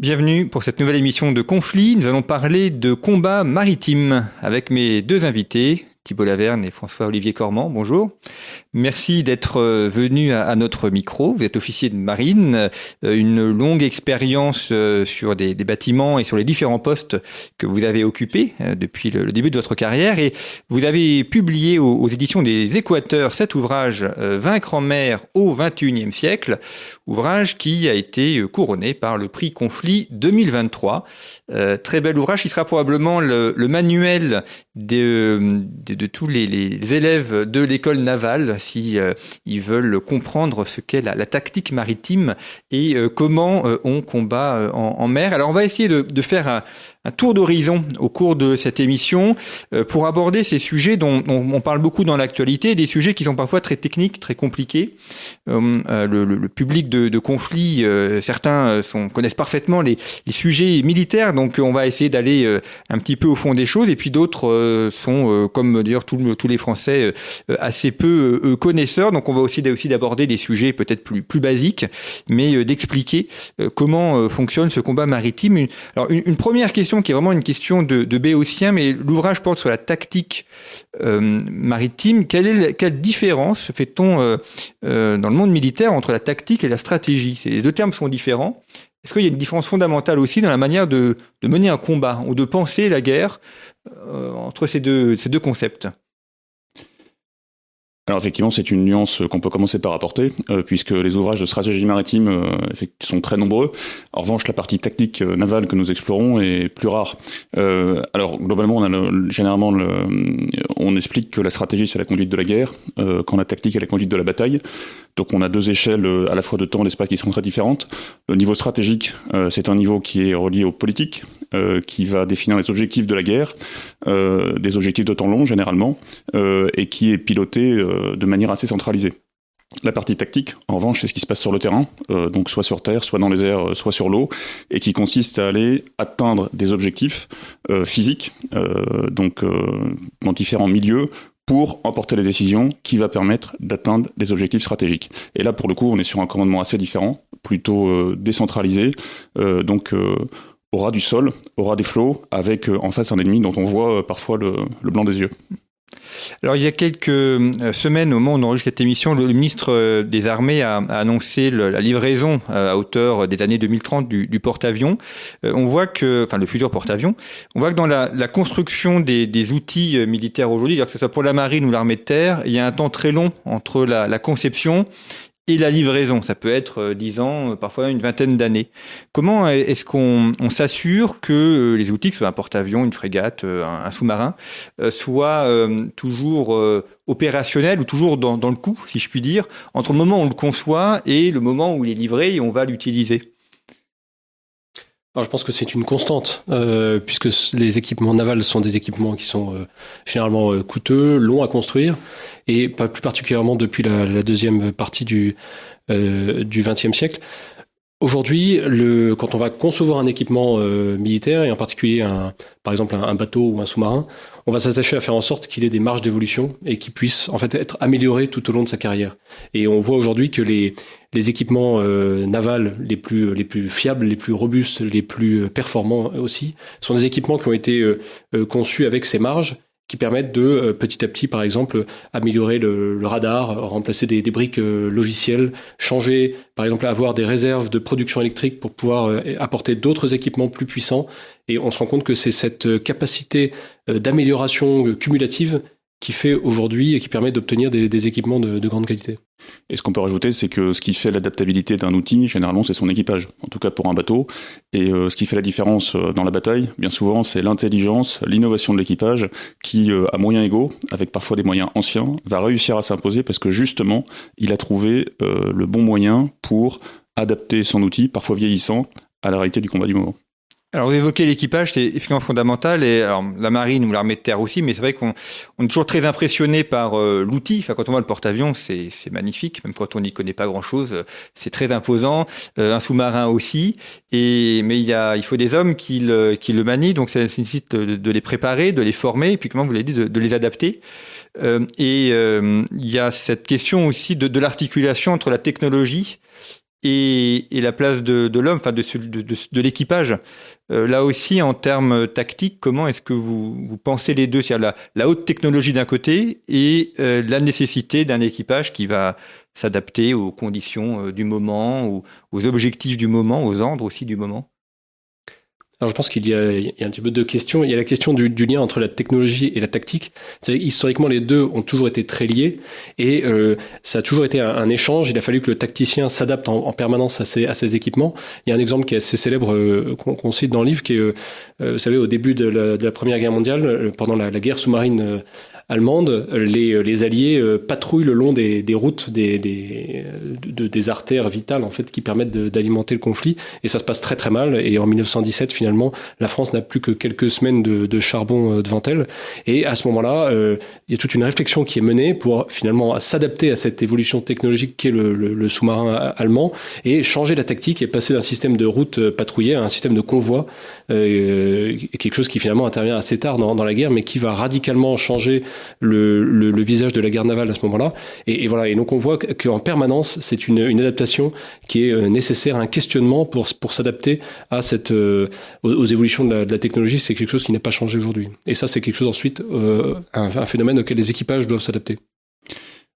Bienvenue pour cette nouvelle émission de Conflit. Nous allons parler de combat maritime avec mes deux invités, Thibault Laverne et François-Olivier Cormand. Bonjour. Merci d'être euh, venu à, notre micro. Vous êtes officier de marine, euh, une longue expérience euh, sur des, bâtiments et sur les différents postes que vous avez occupés depuis le, début de votre carrière. Et vous avez publié aux, éditions des Équateurs cet ouvrage Vaincre en mer au XXIe siècle, ouvrage qui a été couronné par le prix Conflit 2023. très bel ouvrage qui sera probablement le, manuel de, tous les, élèves de l'école navale si euh, ils veulent comprendre ce qu'est la, tactique maritime et euh, comment euh, on combat en, mer. Alors on va essayer de, faire un, tour d'horizon au cours de cette émission pour aborder ces sujets dont on, parle beaucoup dans l'actualité, des sujets qui sont parfois très techniques, très compliqués. Le, public de, de conflit, certains connaissent parfaitement les, sujets militaires, donc on va essayer d'aller un petit peu au fond des choses, et puis d'autres sont, comme d'ailleurs tous les Français, assez peu connaisseurs, donc on va aussi, d'aborder des sujets peut-être plus, basiques, mais d'expliquer comment fonctionne ce combat maritime. Alors une première question qui est vraiment une question de, de béotien, mais l'ouvrage porte sur la tactique euh, maritime. Quelle, différence fait-on euh, euh, dans le monde militaire entre la tactique et la stratégie? Les deux termes sont différents. Est-ce qu'il y a une différence fondamentale aussi dans la manière de, de mener un combat ou de penser la guerre entre ces deux, ces deux concepts? Alors effectivement, c'est une nuance qu'on peut commencer par apporter, euh, puisque les ouvrages de stratégie maritime euh, sont très nombreux. En revanche, la partie tactique euh, navale que nous explorons est plus rare. alors globalement, on a généralement, le, on explique que la stratégie c'est la conduite de la guerre, quand la tactique est la conduite de la bataille. Donc on a deux échelles à la fois de temps et d'espace qui sont très différentes. Le niveau stratégique, c'est un niveau qui est relié aux politiques, qui va définir les objectifs de la guerre, des objectifs de temps long généralement, et qui est piloté de manière assez centralisée. La partie tactique, en revanche, c'est ce qui se passe sur le terrain, euh, donc soit sur terre, soit dans les airs, euh, soit sur l'eau, et qui consiste à aller atteindre des objectifs euh, physiques, donc dans différents milieux, pour emporter les décisions qui va permettre d'atteindre des objectifs stratégiques. Et là, pour le coup, on est sur un commandement assez différent, plutôt décentralisé, donc au ras du sol, au ras des flots, avec en face un ennemi dont on voit parfois le blanc des yeux. Alors, il y a quelques euh, semaines, au moment où on enregistre cette émission, le ministre euh, des Armées a, annoncé la livraison euh, à hauteur des années 2030 du, porte-avions. On voit que, enfin, le futur porte-avions, on voit que dans la, construction des, outils militaires aujourd'hui, que ce soit pour la marine ou l'armée de terre, il y a un temps très long entre la conception et la livraison. Ça peut être euh, dix ans, euh, parfois une vingtaine d'années. Comment est-ce qu'on s'assure que euh, les outils, que ce soit un porte-avions, une frégate, un, sous-marin, soient toujours opérationnels ou toujours dans le coup, si je puis dire, entre le moment où on le conçoit et le moment où il est livré et on va l'utiliser? Alors, je pense que c'est une constante, euh, puisque les équipements navals sont des équipements qui sont euh, généralement euh, coûteux, longs à construire, et pas plus particulièrement depuis la, deuxième partie du euh, du XXe siècle. Aujourd'hui, quand on va concevoir un équipement euh, militaire, et en particulier un, par exemple un, bateau ou un sous-marin, on va s'attacher à faire en sorte qu'il ait des marges d'évolution et qu'il puisse en fait être amélioré tout au long de sa carrière. Et on voit aujourd'hui que les, équipements euh, navals les plus, les plus fiables, les plus robustes, les plus performants aussi, sont des équipements qui ont été euh, conçus avec ces marges qui permettent de euh, petit à petit, par exemple, améliorer le, radar, remplacer des, briques euh, logicielles, changer, par exemple, avoir des réserves de production électrique pour pouvoir euh, apporter d'autres équipements plus puissants. Et on se rend compte que c'est cette capacité d'amélioration cumulative qui fait aujourd'hui et qui permet d'obtenir des, équipements de, grande qualité. Et ce qu'on peut rajouter, c'est que ce qui fait l'adaptabilité d'un outil, généralement, c'est son équipage, en tout cas pour un bateau. Et euh, ce qui fait la différence euh, dans la bataille, bien souvent, c'est l'intelligence, l'innovation de l'équipage, qui, euh, à moyens égaux, avec parfois des moyens anciens, va réussir à s'imposer parce que justement, il a trouvé le bon moyen pour adapter son outil, parfois vieillissant, à la réalité du combat du moment. Alors vous évoquez l'équipage, c'est effectivement fondamental, et alors, la marine ou l'armée de terre aussi, mais c'est vrai qu'on est toujours très impressionné par euh, l'outil. Enfin, quand on voit le porte-avions, c'est magnifique, même quand on n'y connaît pas grand-chose, c'est très imposant. Euh, un sous-marin aussi, et mais il y a, il faut des hommes qui le, qui le manient, donc ça nécessite de, de, les préparer, de les former, et puis comment vous l'avez dit, de, les adapter. Euh, et il y a cette question aussi de, de l'articulation entre la technologie et, la place de, l'homme, enfin de, de, l'équipage. Euh, là aussi, en termes tactiques, comment est-ce que vous, pensez les deux? C'est-à-dire la, haute technologie d'un côté et euh, la nécessité d'un équipage qui va s'adapter aux conditions euh, du moment, aux objectifs du moment, aux ordres aussi du moment? Alors je pense qu'il y, a, un petit peu deux questions. Il y a la question du, lien entre la technologie et la tactique. Historiquement, les deux ont toujours été très liés et euh, ça a toujours été un, échange. Il a fallu que le tacticien s'adapte en, permanence à ses, à ses, équipements. Il y a un exemple qui est assez célèbre euh, qu'on cite dans le livre, qui est, euh, vous savez, au début de la, Première Guerre mondiale, pendant la, la guerre sous-marine allemande, les, les Alliés euh, patrouillent le long des, des routes, des, des, des, artères vitales en fait qui permettent d'alimenter le conflit, et ça se passe très très mal. Et en 1917, finalement, la France n'a plus que quelques semaines de, de, charbon euh, devant elle, et à ce moment-là, euh, il y a toute une réflexion qui est menée pour finalement s'adapter à cette évolution technologique qu'est le, le, sous-marin allemand et changer la tactique et passer d'un système de route patrouillée à un système de convoi, euh, quelque chose qui finalement intervient assez tard dans, dans la guerre, mais qui va radicalement changer le, le, visage de la guerre navale à ce moment-là. Et, voilà. Et donc on voit qu'en permanence, c'est une, une, adaptation qui est euh, nécessaire, un questionnement pour, pour s'adapter à cette, euh, aux, évolutions de la, de la technologie. C'est quelque chose qui n'a pas changé aujourd'hui. Et ça, c'est quelque chose ensuite, euh, un, un phénomène auquel les équipages doivent s'adapter.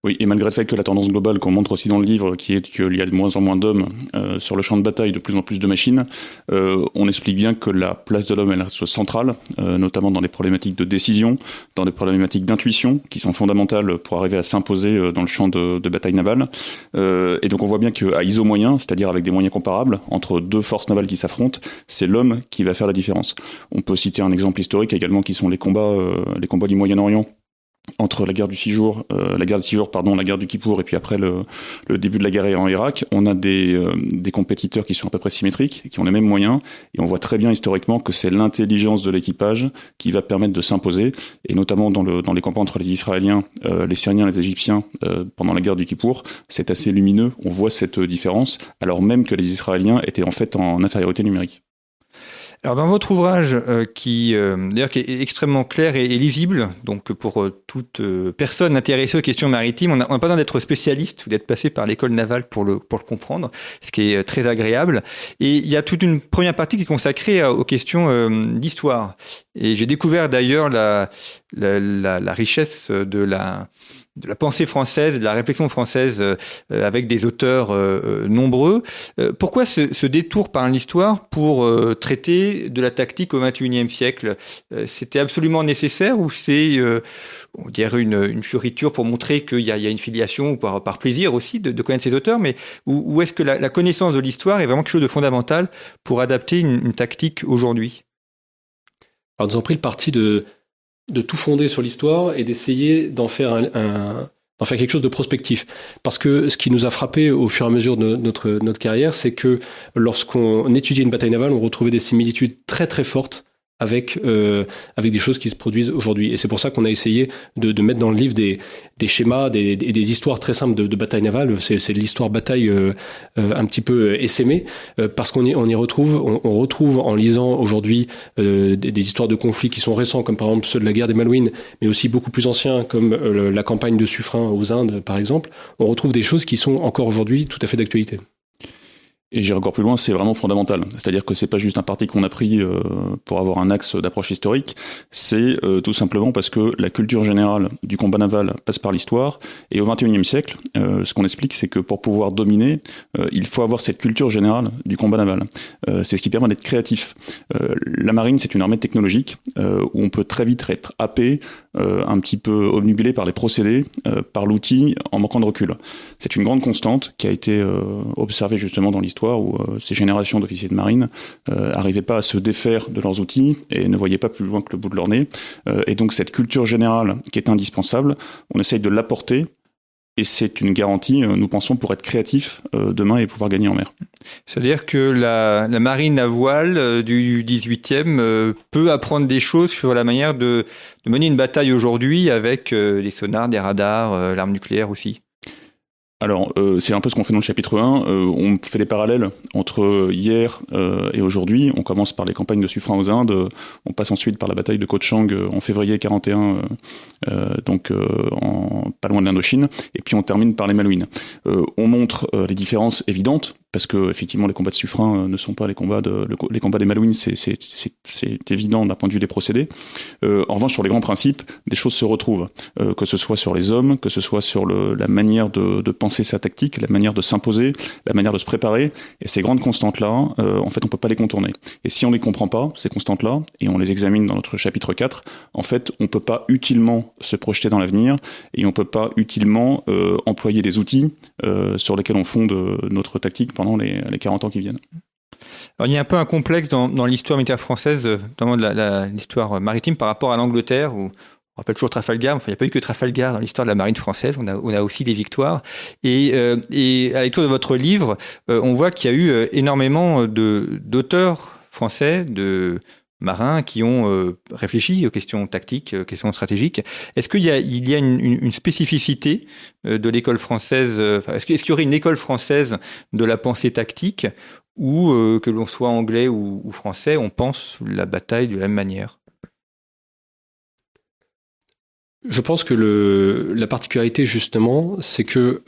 Oui, et malgré le fait que la tendance globale qu'on montre aussi dans le livre, qui est qu'il y a de moins en moins d'hommes euh, sur le champ de bataille, de plus en plus de machines, euh, on explique bien que la place de l'homme elle reste centrale, euh, notamment dans les problématiques de décision, dans les problématiques d'intuition, qui sont fondamentales pour arriver à s'imposer dans le champ de, de bataille navale. et donc on voit bien qu'à ISO moyen, c'est-à-dire avec des moyens comparables entre deux forces navales qui s'affrontent, c'est l'homme qui va faire la différence. On peut citer un exemple historique également, qui sont les combats, les combats du Moyen-Orient entre la guerre du six jours, euh, la guerre de six jours, pardon, la guerre du Kippour et puis après le, le début de la guerre en Irak, on a des, euh, des compétiteurs qui sont à peu près symétriques, qui ont les mêmes moyens, et on voit très bien historiquement que c'est l'intelligence de l'équipage qui va permettre de s'imposer, et notamment dans, le, dans les combats entre les Israéliens, euh, les Syriens, les Égyptiens pendant la guerre du Kippour, c'est assez lumineux, on voit cette différence, alors même que les Israéliens étaient en fait en infériorité numérique. Alors dans votre ouvrage, euh, qui euh, d'ailleurs qui est extrêmement clair et, lisible, donc pour euh, toute personne intéressée aux questions maritimes, on n'a pas besoin d'être spécialiste ou d'être passé par l'école navale pour le pour le comprendre, ce qui est très agréable. Et il y a toute une première partie qui est consacrée aux questions d'histoire. Et j'ai découvert d'ailleurs la, la, la richesse de la de la pensée française, de la réflexion française euh, avec des auteurs euh, euh, nombreux. pourquoi ce, détour par l'histoire pour traiter de la tactique au XXIe siècle? C'était absolument nécessaire ou c'est, on dirait, une, une fioriture pour montrer qu'il y, y a, une filiation ou par, par plaisir aussi de, connaître ces auteurs Mais où, est-ce que la, connaissance de l'histoire est vraiment quelque chose de fondamental pour adapter une, tactique aujourd'hui? Alors nous avons pris le parti de de tout fonder sur l'histoire et d'essayer d'en faire un, d'en faire quelque chose de prospectif. Parce que ce qui nous a frappé au fur et à mesure de notre, notre carrière, c'est que lorsqu'on étudiait une bataille navale, on retrouvait des similitudes très très fortes avec euh, avec des choses qui se produisent aujourd'hui. Et c'est pour ça qu'on a essayé de, de, mettre dans le livre des, des schémas, des, des, histoires très simples de, de bataille navale. C'est l'histoire bataille euh, euh, un petit peu essaimée, euh, parce qu'on y, on y retrouve, on, on retrouve en lisant aujourd'hui des, des, histoires de conflits qui sont récents, comme par exemple ceux de la guerre des Malouines, mais aussi beaucoup plus anciens, comme la campagne de Suffren aux Indes, par exemple. On retrouve des choses qui sont encore aujourd'hui tout à fait d'actualité. Et j'irai encore plus loin, c'est vraiment fondamental. C'est-à-dire que c'est pas juste un parti qu'on a pris euh, pour avoir un axe d'approche historique, c'est euh, tout simplement parce que la culture générale du combat naval passe par l'histoire. Et au XXIe siècle, euh, ce qu'on explique, c'est que pour pouvoir dominer, il faut avoir cette culture générale du combat naval. c'est ce qui permet d'être créatif. la marine, c'est une armée technologique où on peut très vite être happé, un petit peu obnubilé par les procédés, par l'outil, en manquant de recul. C'est une grande constante qui a été observée justement dans l'histoire où euh, ces générations d'officiers de marine n'arrivaient euh, pas à se défaire de leurs outils et ne voyaient pas plus loin que le bout de leur nez. Euh, et donc cette culture générale qui est indispensable, on essaye de l'apporter et c'est une garantie, nous pensons, pour être créatif demain et pouvoir gagner en mer. C'est-à-dire que la, marine à voile du 18e peut apprendre des choses sur la manière de, de mener une bataille aujourd'hui avec les sonars, des radars, l'arme nucléaire aussi alors, euh, c'est un peu ce qu'on fait dans le chapitre 1. Euh, on fait des parallèles entre hier euh, et aujourd'hui. On commence par les campagnes de Suffren aux Indes. On passe ensuite par la bataille de Ko Chang en février 41, donc en, pas loin de l'Indochine. Et puis on termine par les Malouines. on montre les différences évidentes parce que effectivement les combats de suffrain ne sont pas les combats des Malouines, c'est évident d'un point de vue des procédés. en revanche, sur les grands principes, des choses se retrouvent, que ce soit sur les hommes, que ce soit sur la manière de, penser sa tactique, la manière de s'imposer, la manière de se préparer. Et ces grandes constantes-là, en fait, on peut pas les contourner. Et si on les comprend pas, ces constantes-là, et on les examine dans notre chapitre 4, en fait, on peut pas utilement se projeter dans l'avenir et on peut pas utilement euh, employer des outils euh, sur lesquels on fonde euh, notre tactique les, les 40 ans qui viennent. Il y a un peu un complexe dans, l'histoire militaire française, notamment de l'histoire maritime par rapport à l'Angleterre, où on rappelle toujours Trafalgar, enfin il n'y a pas eu que Trafalgar dans l'histoire de la marine française, on a, aussi des victoires. Et, euh, et à la lecture de votre livre, on voit qu'il y a eu énormément d'auteurs français, de marins qui ont euh, réfléchi aux questions tactiques, aux questions stratégiques. Est-ce qu'il y a, une, spécificité euh, de l'école française euh, Est-ce qu'il y aurait une école française de la pensée tactique ou que l'on soit anglais ou, français, on pense la bataille de la même manière? Je pense que la particularité justement, c'est que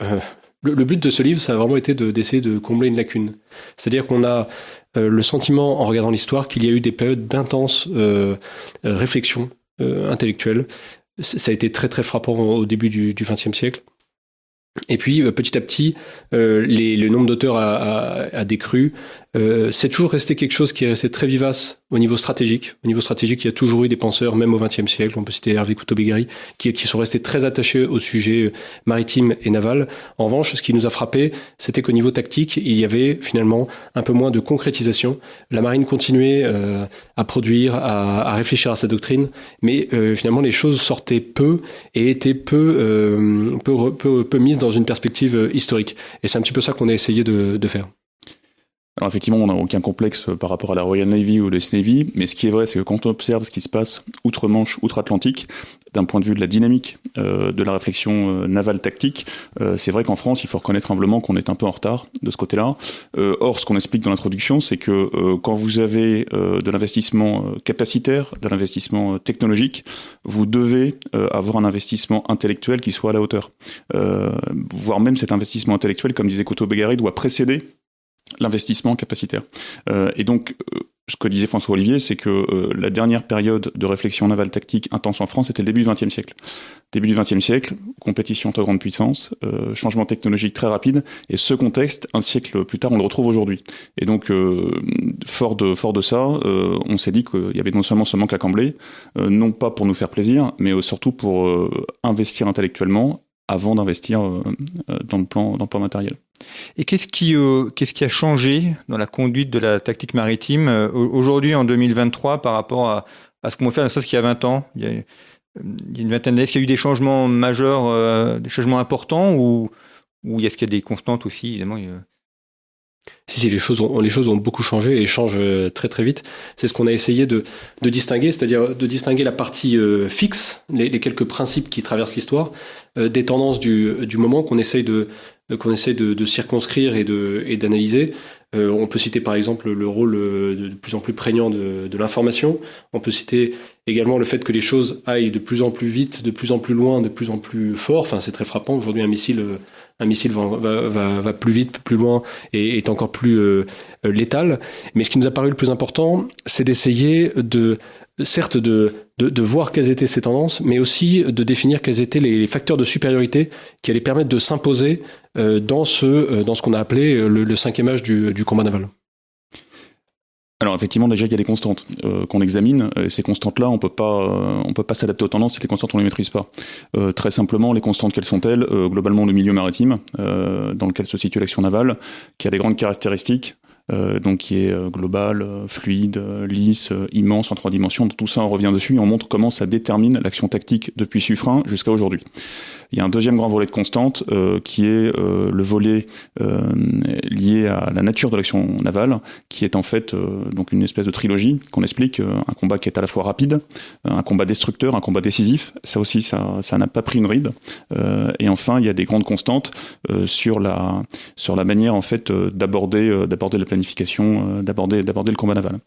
le, but de ce livre, ça a vraiment été d'essayer de, combler une lacune. C'est-à-dire qu'on a le sentiment, en regardant l'histoire, qu'il y a eu des périodes d'intense euh, euh, réflexion intellectuelle. Ça a été très très frappant au début du XXe siècle. Et puis petit à petit, le nombre d'auteurs a, décru. Euh, c'est toujours resté quelque chose qui est resté très vivace au niveau stratégique. Au niveau stratégique, il y a toujours eu des penseurs, même au XXe siècle, on peut citer Hervé Couto-Bégari, qui, sont restés très attachés au sujet maritime et naval. En revanche, ce qui nous a frappé, c'était qu'au niveau tactique, il y avait finalement un peu moins de concrétisation. La marine continuait euh, à produire, à, réfléchir à sa doctrine, mais euh, finalement les choses sortaient peu et étaient peu, euh, mises dans une perspective historique. Et c'est un petit peu ça qu'on a essayé de, de faire. Alors effectivement, on n'a aucun complexe par rapport à la Royal Navy ou l'US Navy, mais ce qui est vrai, c'est que quand on observe ce qui se passe outre-Manche, outre-Atlantique, d'un point de vue de la dynamique euh, de la réflexion euh, navale tactique, euh, c'est vrai qu'en France, il faut reconnaître humblement qu'on est un peu en retard de ce côté-là. Euh, or, ce qu'on explique dans l'introduction, c'est que euh, quand vous avez de l'investissement capacitaire, de l'investissement technologique, vous devez avoir un investissement intellectuel qui soit à la hauteur. voire même cet investissement intellectuel, comme disait Couto Begari, doit précéder l'investissement capacitaire. Euh, et donc, euh, ce que disait François Olivier, c'est que euh, la dernière période de réflexion navale tactique intense en France, c'était le début du XXe siècle. Début du XXe siècle, compétition entre grandes puissances, euh, changement technologique très rapide, et ce contexte, un siècle plus tard, on le retrouve aujourd'hui. Et donc, euh, fort de fort de ça, on s'est dit qu'il y avait non seulement ce manque à combler, non pas pour nous faire plaisir, mais surtout pour investir intellectuellement avant d'investir dans le plan dans le plan matériel. Et qu'est-ce qui, euh, qu'est-ce qui a changé dans la conduite de la tactique maritime euh, aujourd'hui en 2023 par rapport à, à ce qu'on fait à ce qu'il y a 20 ans il y a, il y une vingtaine d'années, est-ce qu'il y a eu des changements majeurs, euh, des changements importants ou, ou est-ce qu'il y a des constantes aussi évidemment. Si, si, les choses ont, les choses ont beaucoup changé et changent très très vite. C'est ce qu'on a essayé de, de distinguer, c'est-à-dire de distinguer la partie fixe, les, quelques principes qui traversent l'histoire, des tendances du, du moment qu'on essaye de, qu'on essaie de, de, circonscrire et d'analyser. Euh, on peut citer par exemple le rôle euh, de, plus en plus prégnant de, de l'information. On peut citer également le fait que les choses aillent de plus en plus vite, de plus en plus loin, de plus en plus fort. Enfin, c'est très frappant. Aujourd'hui, un missile, un missile va, va, va, va, plus vite, plus loin et est encore plus euh, létal. Mais ce qui nous a paru le plus important, c'est d'essayer de certes de, voir quelles étaient ces tendances, mais aussi de définir quels étaient les, facteurs de supériorité qui allaient permettre de s'imposer euh, dans ce, euh, dans ce qu'on a appelé le, cinquième âge du, combat naval. Alors effectivement, déjà il y a des constantes euh, qu'on examine. Et ces constantes-là, on peut pas, on peut pas s'adapter aux tendances si les constantes on les maîtrise pas. Très simplement, les constantes quelles sont-elles Globalement, le milieu maritime dans lequel se situe l'action navale, qui a des grandes caractéristiques donc qui est euh, global, euh, fluide, lisse, immense en trois dimensions. Tout ça, on revient dessus et on montre comment ça détermine l'action tactique depuis Suffren jusqu'à aujourd'hui. Il y a un deuxième grand volet de constante euh, qui est euh, le volet euh, lié à la nature de l'action navale, qui est en fait donc une espèce de trilogie qu'on explique, un combat qui est à la fois rapide, un combat destructeur, un combat décisif. Ça aussi, ça ça n'a pas pris une ride. et enfin, il y a des grandes constantes sur la sur la manière en fait d'aborder d'aborder la planification, d'aborder d'aborder le combat naval.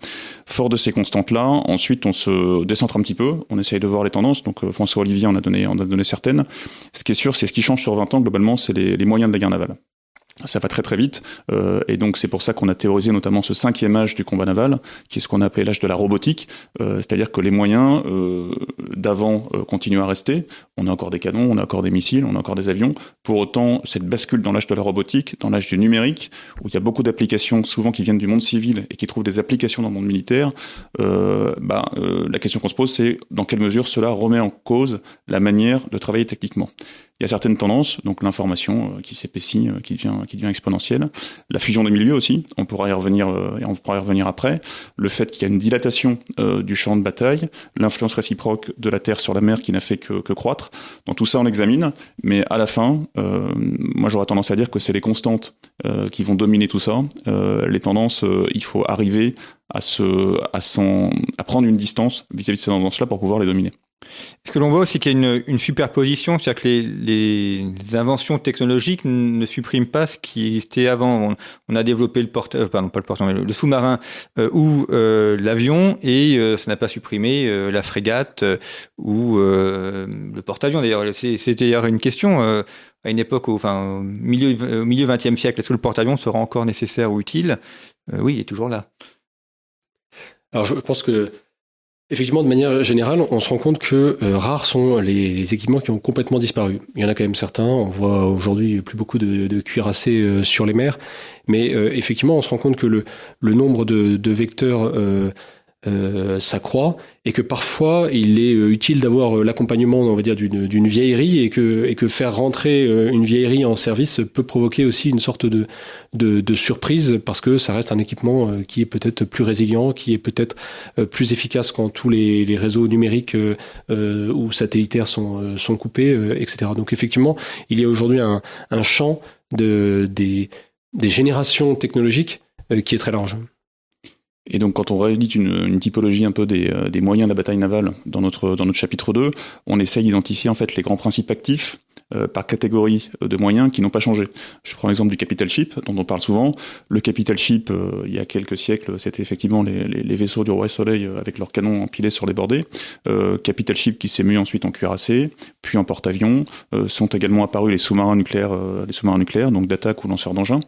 Fort de ces constantes là, ensuite on se décentre un petit peu, on essaye de voir les tendances. Donc François Olivier en a donné en a donné certaines. Ce qui est sûr, c'est ce qui change sur 20 ans, globalement, c'est les, les, moyens de la guerre navale. Ça va très très vite. Euh, et donc c'est pour ça qu'on a théorisé notamment ce cinquième âge du combat naval, qui est ce qu'on a appelé l'âge de la robotique. Euh, C'est-à-dire que les moyens euh, d'avant euh, continuent à rester. On a encore des canons, on a encore des missiles, on a encore des avions. Pour autant, cette bascule dans l'âge de la robotique, dans l'âge du numérique, où il y a beaucoup d'applications souvent qui viennent du monde civil et qui trouvent des applications dans le monde militaire, euh, bah, euh, la question qu'on se pose, c'est dans quelle mesure cela remet en cause la manière de travailler techniquement. Il y a certaines tendances, donc l'information euh, qui s'épaissit, euh, qui devient, qui devient exponentielle. La fusion des milieux aussi, on pourra y revenir, euh, et on pourra y revenir après. Le fait qu'il y a une dilatation euh, du champ de bataille, l'influence réciproque de la Terre sur la mer qui n'a fait que, que, croître. Donc tout ça, on l'examine, mais à la fin, euh, moi j'aurais tendance à dire que c'est les constantes euh, qui vont dominer tout ça. les tendances, il faut arriver à, se, à, à prendre une distance vis-à-vis -vis de ces tendances-là pour pouvoir les dominer. Ce que l'on voit aussi qu'il y a une, superposition, c'est-à-dire que les, inventions technologiques ne suppriment pas ce qui existait avant. On, a développé le sous-marin ou l'avion, et euh, ça n'a pas supprimé euh, la frégate euh, ou le porte-avions. D'ailleurs, c'était d'ailleurs une question à une époque, au milieu au milieu 20e siècle, est-ce que le porte-avions sera encore nécessaire ou utile? Oui, il est toujours là. Alors, je pense que Effectivement, de manière générale, on se rend compte que euh, rares sont les, équipements qui ont complètement disparu. Il y en a quand même certains. On voit aujourd'hui plus beaucoup de, cuirassés euh, sur les mers, mais euh, effectivement, on se rend compte que le, nombre de, vecteurs s'accroît et que parfois il est euh, utile d'avoir euh, l'accompagnement on va dire d'une vieillerie et que et que faire rentrer une vieillerie en service peut provoquer aussi une sorte de de, de surprise parce que ça reste un équipement qui est peut-être plus résilient qui est peut-être plus efficace quand tous les, les réseaux numériques euh, ou satellitaires sont sont coupés etc donc effectivement il y a aujourd'hui un, un champ de des des générations technologiques qui est très large. Et donc, quand on réédite une, typologie un peu des, euh, des, moyens de la bataille navale dans notre, dans notre chapitre 2, on essaye d'identifier en fait les grands principes actifs euh, par catégorie de moyens qui n'ont pas changé. Je prends l'exemple du capital ship, dont on parle souvent. Le capital ship, euh, il y a quelques siècles, c'était effectivement les, vaisseaux du roi soleil euh, avec leurs canons empilés sur les bordées. Euh, capital ship qui s'est mué ensuite en cuirassé, puis en porte-avions. Euh, sont également apparus les sous-marins nucléaires, les sous-marins nucléaires, donc d'attaque ou lanceurs d'engins.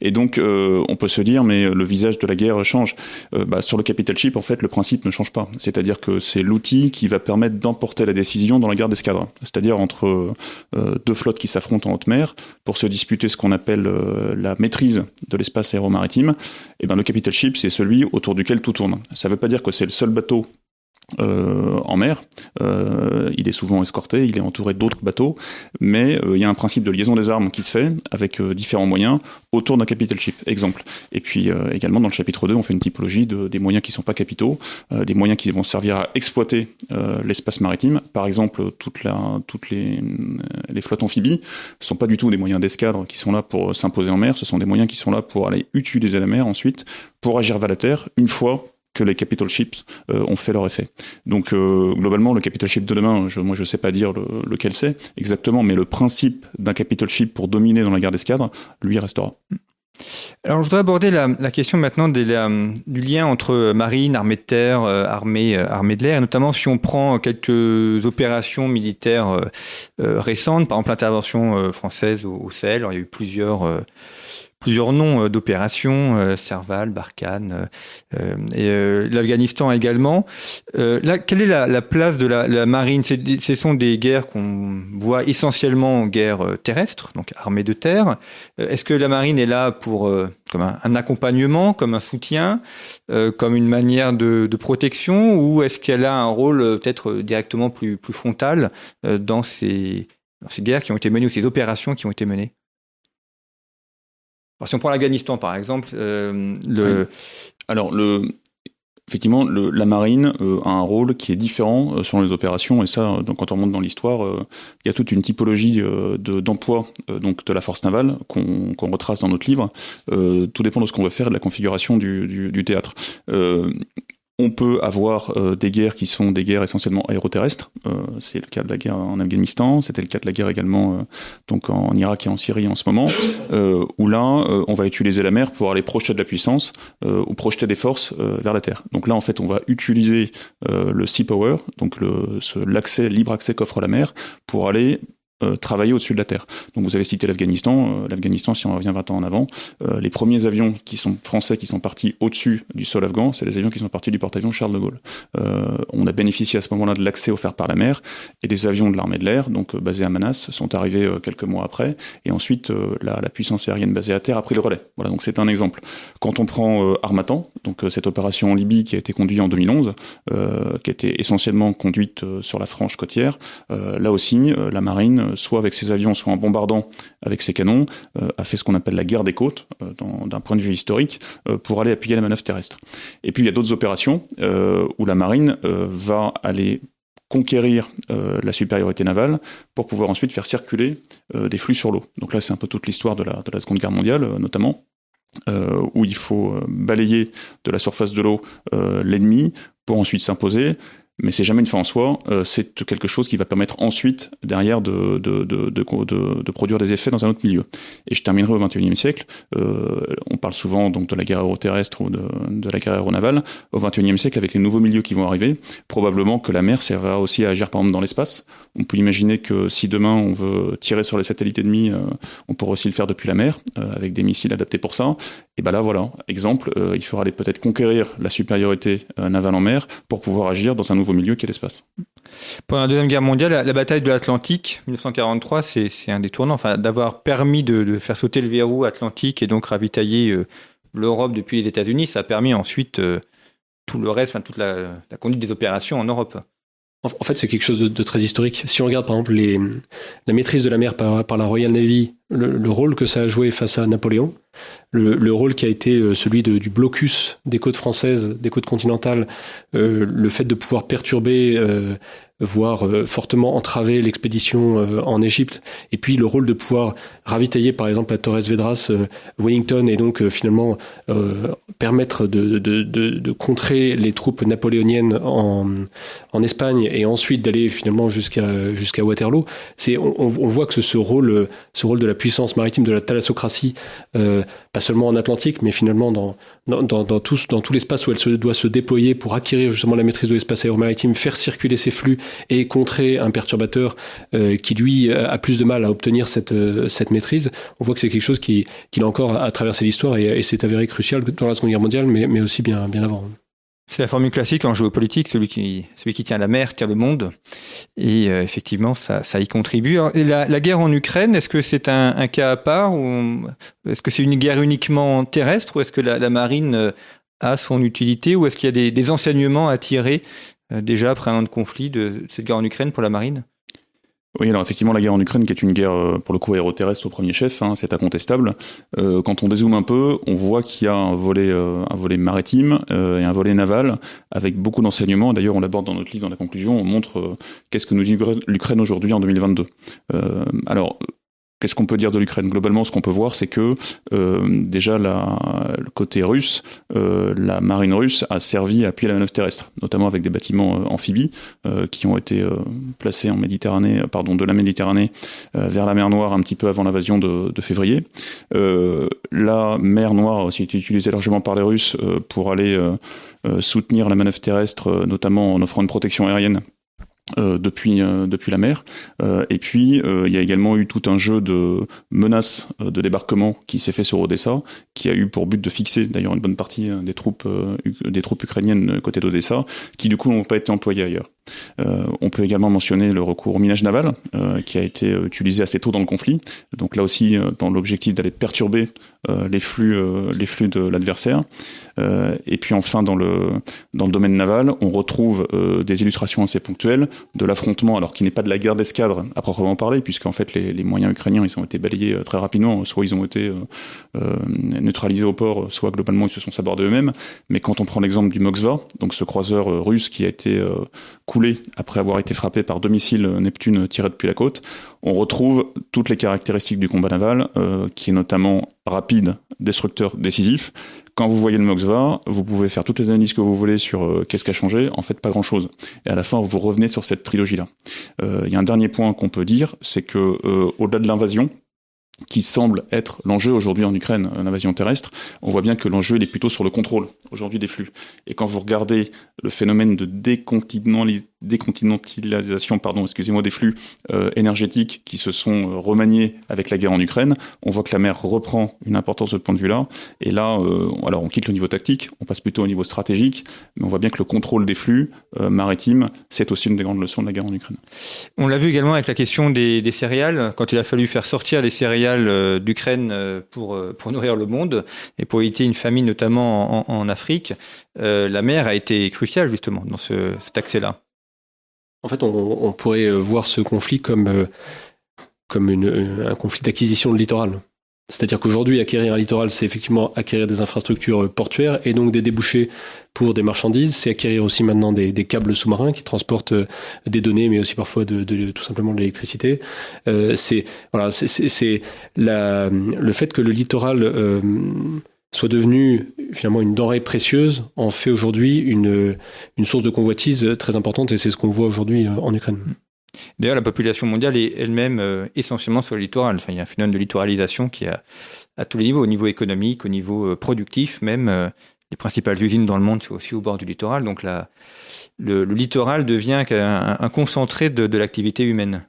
Et donc, on peut se dire, mais le visage de la guerre change. Bah, sur le capital ship, en fait, le principe ne change pas. C'est-à-dire que c'est l'outil qui va permettre d'emporter la décision dans la guerre d'escadre. C'est-à-dire entre deux flottes qui s'affrontent en haute mer pour se disputer ce qu'on appelle euh, la maîtrise de l'espace aéromaritime, et eh ben le capital ship, c'est celui autour duquel tout tourne. Ça ne veut pas dire que c'est le seul bateau euh, en mer. Euh, il est souvent escorté, il est entouré d'autres bateaux, mais euh, il y a un principe de liaison des armes qui se fait avec euh, différents moyens autour d'un capital ship, exemple. Et puis euh, également dans le chapitre 2, on fait une typologie de, des moyens qui ne sont pas capitaux, euh, des moyens qui vont servir à exploiter l'espace maritime. Par exemple, toute la, toutes les, les flottes amphibies ne sont pas du tout des moyens d'escadre qui sont là pour s'imposer en mer, ce sont des moyens qui sont là pour aller utiliser la mer ensuite, pour agir vers la terre, une fois que les capital ships euh, ont fait leur effet. Donc euh, globalement, le capital ship de demain, moi je ne sais pas dire le, lequel c'est exactement, mais le principe d'un capital ship pour dominer dans la guerre d'escadre, lui restera. Alors, je voudrais aborder la, question maintenant du lien entre marine, armée de terre, euh, armée, euh, armée de l'air, notamment si on prend quelques opérations militaires euh, euh récentes, par exemple l'intervention française au, Sahel. Il y a eu plusieurs plusieurs noms euh, d'opérations, euh, Serval, Barkhane, euh, l'Afghanistan également. Là, quelle est la, la place de la, la marine? Ce sont des guerres qu'on voit essentiellement en guerre terrestre, donc armée de terre. Est-ce que la marine est là pour comme un, un, accompagnement, comme un soutien, comme une manière de, de protection, ou est-ce qu'elle a un rôle peut-être directement plus, plus frontal dans ces, dans ces guerres qui ont été menées ou ces opérations qui ont été menées? Alors, si on prend l'Afghanistan, par exemple, euh, le... Alors, le... effectivement, le, la marine euh, a un rôle qui est différent euh, selon les opérations, et ça, donc, quand on remonte dans l'histoire, euh, il y a toute une typologie euh, d'emploi de, donc de la force navale qu'on qu retrace dans notre livre. tout dépend de ce qu'on veut faire, de la configuration du, du, du théâtre on peut avoir euh, des guerres qui sont des guerres essentiellement aéroterrestres. Euh, c'est le cas de la guerre en Afghanistan, c'était le cas de la guerre également euh, donc en Irak et en Syrie en ce moment, euh, où là, euh, on va utiliser la mer pour aller projeter de la puissance euh, ou projeter des forces vers la terre. Donc là, en fait, on va utiliser le sea power, donc l'accès, libre accès qu'offre la mer, pour aller euh, travailler au-dessus de la terre. Donc vous avez cité l'Afghanistan. Euh, L'Afghanistan, si on revient 20 ans en avant, euh, les premiers avions qui sont français qui sont partis au-dessus du sol afghan, c'est les avions qui sont partis du porte-avions Charles de Gaulle. on a bénéficié à ce moment-là de l'accès offert par la mer et des avions de l'armée de l'air, donc basés à Manas, sont arrivés quelques mois après. Et ensuite, la, la, puissance aérienne basée à terre a pris le relais. Voilà, donc c'est un exemple. Quand on prend Armatan, donc cette opération en Libye qui a été conduite en 2011, qui a été essentiellement conduite sur la frange côtière, là aussi, la marine soit avec ses avions, soit en bombardant avec ses canons, euh, a fait ce qu'on appelle la guerre des côtes, euh, d'un point de vue historique, euh, pour aller appuyer la manœuvre terrestre. Et puis il y a d'autres opérations où la marine va aller conquérir la supériorité navale pour pouvoir ensuite faire circuler des flux sur l'eau. Donc là, c'est un peu toute l'histoire de la Seconde Guerre mondiale, notamment. où il faut balayer de la surface de l'eau l'ennemi pour ensuite s'imposer, mais c'est jamais une fin en soi, euh, c'est quelque chose qui va permettre ensuite, derrière, de, de, de, de, produire des effets dans un autre milieu. Et je terminerai au XXIe siècle, euh, on parle souvent donc de la guerre aéroterrestre ou de, la guerre aéronavale, au XXIe siècle, avec les nouveaux milieux qui vont arriver, probablement que la mer servira aussi à agir par exemple dans l'espace. On peut imaginer que si demain on veut tirer sur les satellites ennemis, euh, on pourra aussi le faire depuis la mer, euh, avec des missiles adaptés pour ça. Et ben là voilà, exemple, il faudra peut-être conquérir la supériorité navale en mer pour pouvoir agir dans un nouveau milieu qui est l'espace. Pendant la Deuxième Guerre mondiale, la, bataille de l'Atlantique, 1943, c'est un des tournants, enfin, d'avoir permis de, faire sauter le verrou atlantique et donc ravitailler l'Europe depuis les États-Unis, ça a permis ensuite tout le reste, enfin, toute la conduite des opérations en Europe. En fait, c'est quelque chose de, très historique. Si on regarde par exemple les, la maîtrise de la mer par, par la Royal Navy, le, rôle que ça a joué face à Napoléon, le, rôle qui a été euh, celui de, du blocus des côtes françaises, des côtes continentales, euh, le fait de pouvoir perturber euh, voire euh, fortement entraver l'expédition euh, en Égypte, et puis le rôle de pouvoir ravitailler par exemple à Torres Vedras euh, Wellington et donc finalement permettre de, de, de, de, contrer les troupes napoléoniennes en, en Espagne et ensuite d'aller finalement jusqu'à jusqu'à Waterloo. C'est on, on, voit que ce, ce, rôle ce rôle de la puissance maritime de la thalassocratie, pas seulement en Atlantique, mais finalement dans dans, dans, dans tout, dans tout l'espace où elle se, doit se déployer pour acquérir justement la maîtrise de l'espace aéromaritime, faire circuler ses flux et contrer un perturbateur euh, qui lui a plus de mal à obtenir cette, euh, cette maîtrise, on voit que c'est quelque chose qui, qui a encore à traverser l'histoire et, et c'est avéré crucial dans la Seconde Guerre mondiale, mais, mais aussi bien, bien avant. C'est la formule classique en géopolitique, celui qui, celui qui tient la mer tient le monde. Et euh, effectivement, ça, ça y contribue. la, guerre en Ukraine, est-ce que c'est un, cas à part est-ce que c'est une guerre uniquement terrestre ou est-ce que la, marine a son utilité ou est-ce qu'il y a des, enseignements à tirer euh, déjà après un an de conflit de cette guerre en Ukraine pour la marine? Oui, alors effectivement, la guerre en Ukraine, qui est une guerre euh, pour le coup aéroterrestre au premier chef, hein, c'est incontestable. Euh, quand on dézoome un peu, on voit qu'il y a un volet, un volet maritime et un volet naval avec beaucoup d'enseignements. D'ailleurs, on l'aborde dans notre livre dans la conclusion. On montre qu'est-ce que nous dit l'Ukraine aujourd'hui en 2022. alors, Qu'est-ce qu'on peut dire de l'Ukraine? Globalement, ce qu'on peut voir, c'est que euh, déjà la, le côté russe, euh, la marine russe a servi à appuyer la manœuvre terrestre, notamment avec des bâtiments euh, amphibies euh, qui ont été euh, placés en Méditerranée, pardon, de la Méditerranée vers la mer Noire un petit peu avant l'invasion de, de, février. la mer Noire a aussi été utilisée largement par les Russes pour aller soutenir la manœuvre terrestre, notamment en offrant une protection aérienne euh, depuis euh, depuis la mer. Euh, et puis il y a également eu tout un jeu de menaces de débarquement qui s'est fait sur Odessa, qui a eu pour but de fixer d'ailleurs une bonne partie des troupes des troupes ukrainiennes côté d'Odessa, qui du coup n'ont pas été employées ailleurs. On peut également mentionner le recours au minage naval, qui a été utilisé assez tôt dans le conflit. Donc là aussi, dans l'objectif d'aller perturber les flux les flux de l'adversaire. et puis enfin dans le dans le domaine naval, on retrouve des illustrations assez ponctuelles de l'affrontement, alors qui n'est pas de la guerre d'escadre à proprement parler, puisqu'en fait les, moyens ukrainiens ils ont été balayés euh, très rapidement, soit ils ont été euh, euh, neutralisés au port, soit globalement ils se sont sabordés eux-mêmes. Mais quand on prend l'exemple du Moskva, donc ce croiseur russe qui a été après avoir été frappé par deux missiles Neptune tirés depuis la côte, on retrouve toutes les caractéristiques du combat naval, qui est notamment rapide, destructeur, décisif, quand vous voyez le Moxva, vous pouvez faire toutes les analyses que vous voulez sur euh, qu'est-ce qui a changé. En fait, pas grand-chose. Et à la fin, vous revenez sur cette trilogie-là. Euh, il y a un dernier point qu'on peut dire, c'est que euh, au-delà de l'invasion, qui semble être l'enjeu aujourd'hui en Ukraine, l'invasion terrestre, on voit bien que l'enjeu est plutôt sur le contrôle aujourd'hui des flux. Et quand vous regardez le phénomène de décontinentalisation, pardon, excusez-moi, des flux euh, énergétiques qui se sont euh, remaniés avec la guerre en Ukraine, on voit que la mer reprend une importance de ce point de vue-là. Et là, euh, alors on quitte le niveau tactique, on passe plutôt au niveau stratégique, mais on voit bien que le contrôle des flux maritimes, c'est aussi une des grandes leçons de la guerre en Ukraine. On l'a vu également avec la question des, céréales, quand il a fallu faire sortir les céréales d'Ukraine pour, pour nourrir le monde et pour éviter une famine notamment en, Afrique. la mer a été cruciale justement dans ce, cet accès-là. En fait, on, pourrait euh, voir ce conflit comme, euh, comme une, un conflit d'acquisition de littoral. C'est-à-dire qu'aujourd'hui, acquérir un littoral, c'est effectivement acquérir des infrastructures euh, portuaires et donc des débouchés pour des marchandises. C'est acquérir aussi maintenant des, câbles sous-marins qui transportent des données, mais aussi parfois de, tout simplement de l'électricité. Euh, c'est voilà, c'est le fait que le littoral euh, soit devenu finalement une denrée précieuse en fait aujourd'hui une, source de convoitise très importante et c'est ce qu'on voit aujourd'hui euh, en Ukraine. D'ailleurs, la population mondiale est elle-même euh, essentiellement sur le littoral. Enfin, il y a un phénomène de littoralisation qui a à tous les niveaux, au niveau économique, au niveau euh, productif, même les principales usines dans le monde sont aussi au bord du littoral. Donc le, littoral devient un, concentré de l'activité humaine.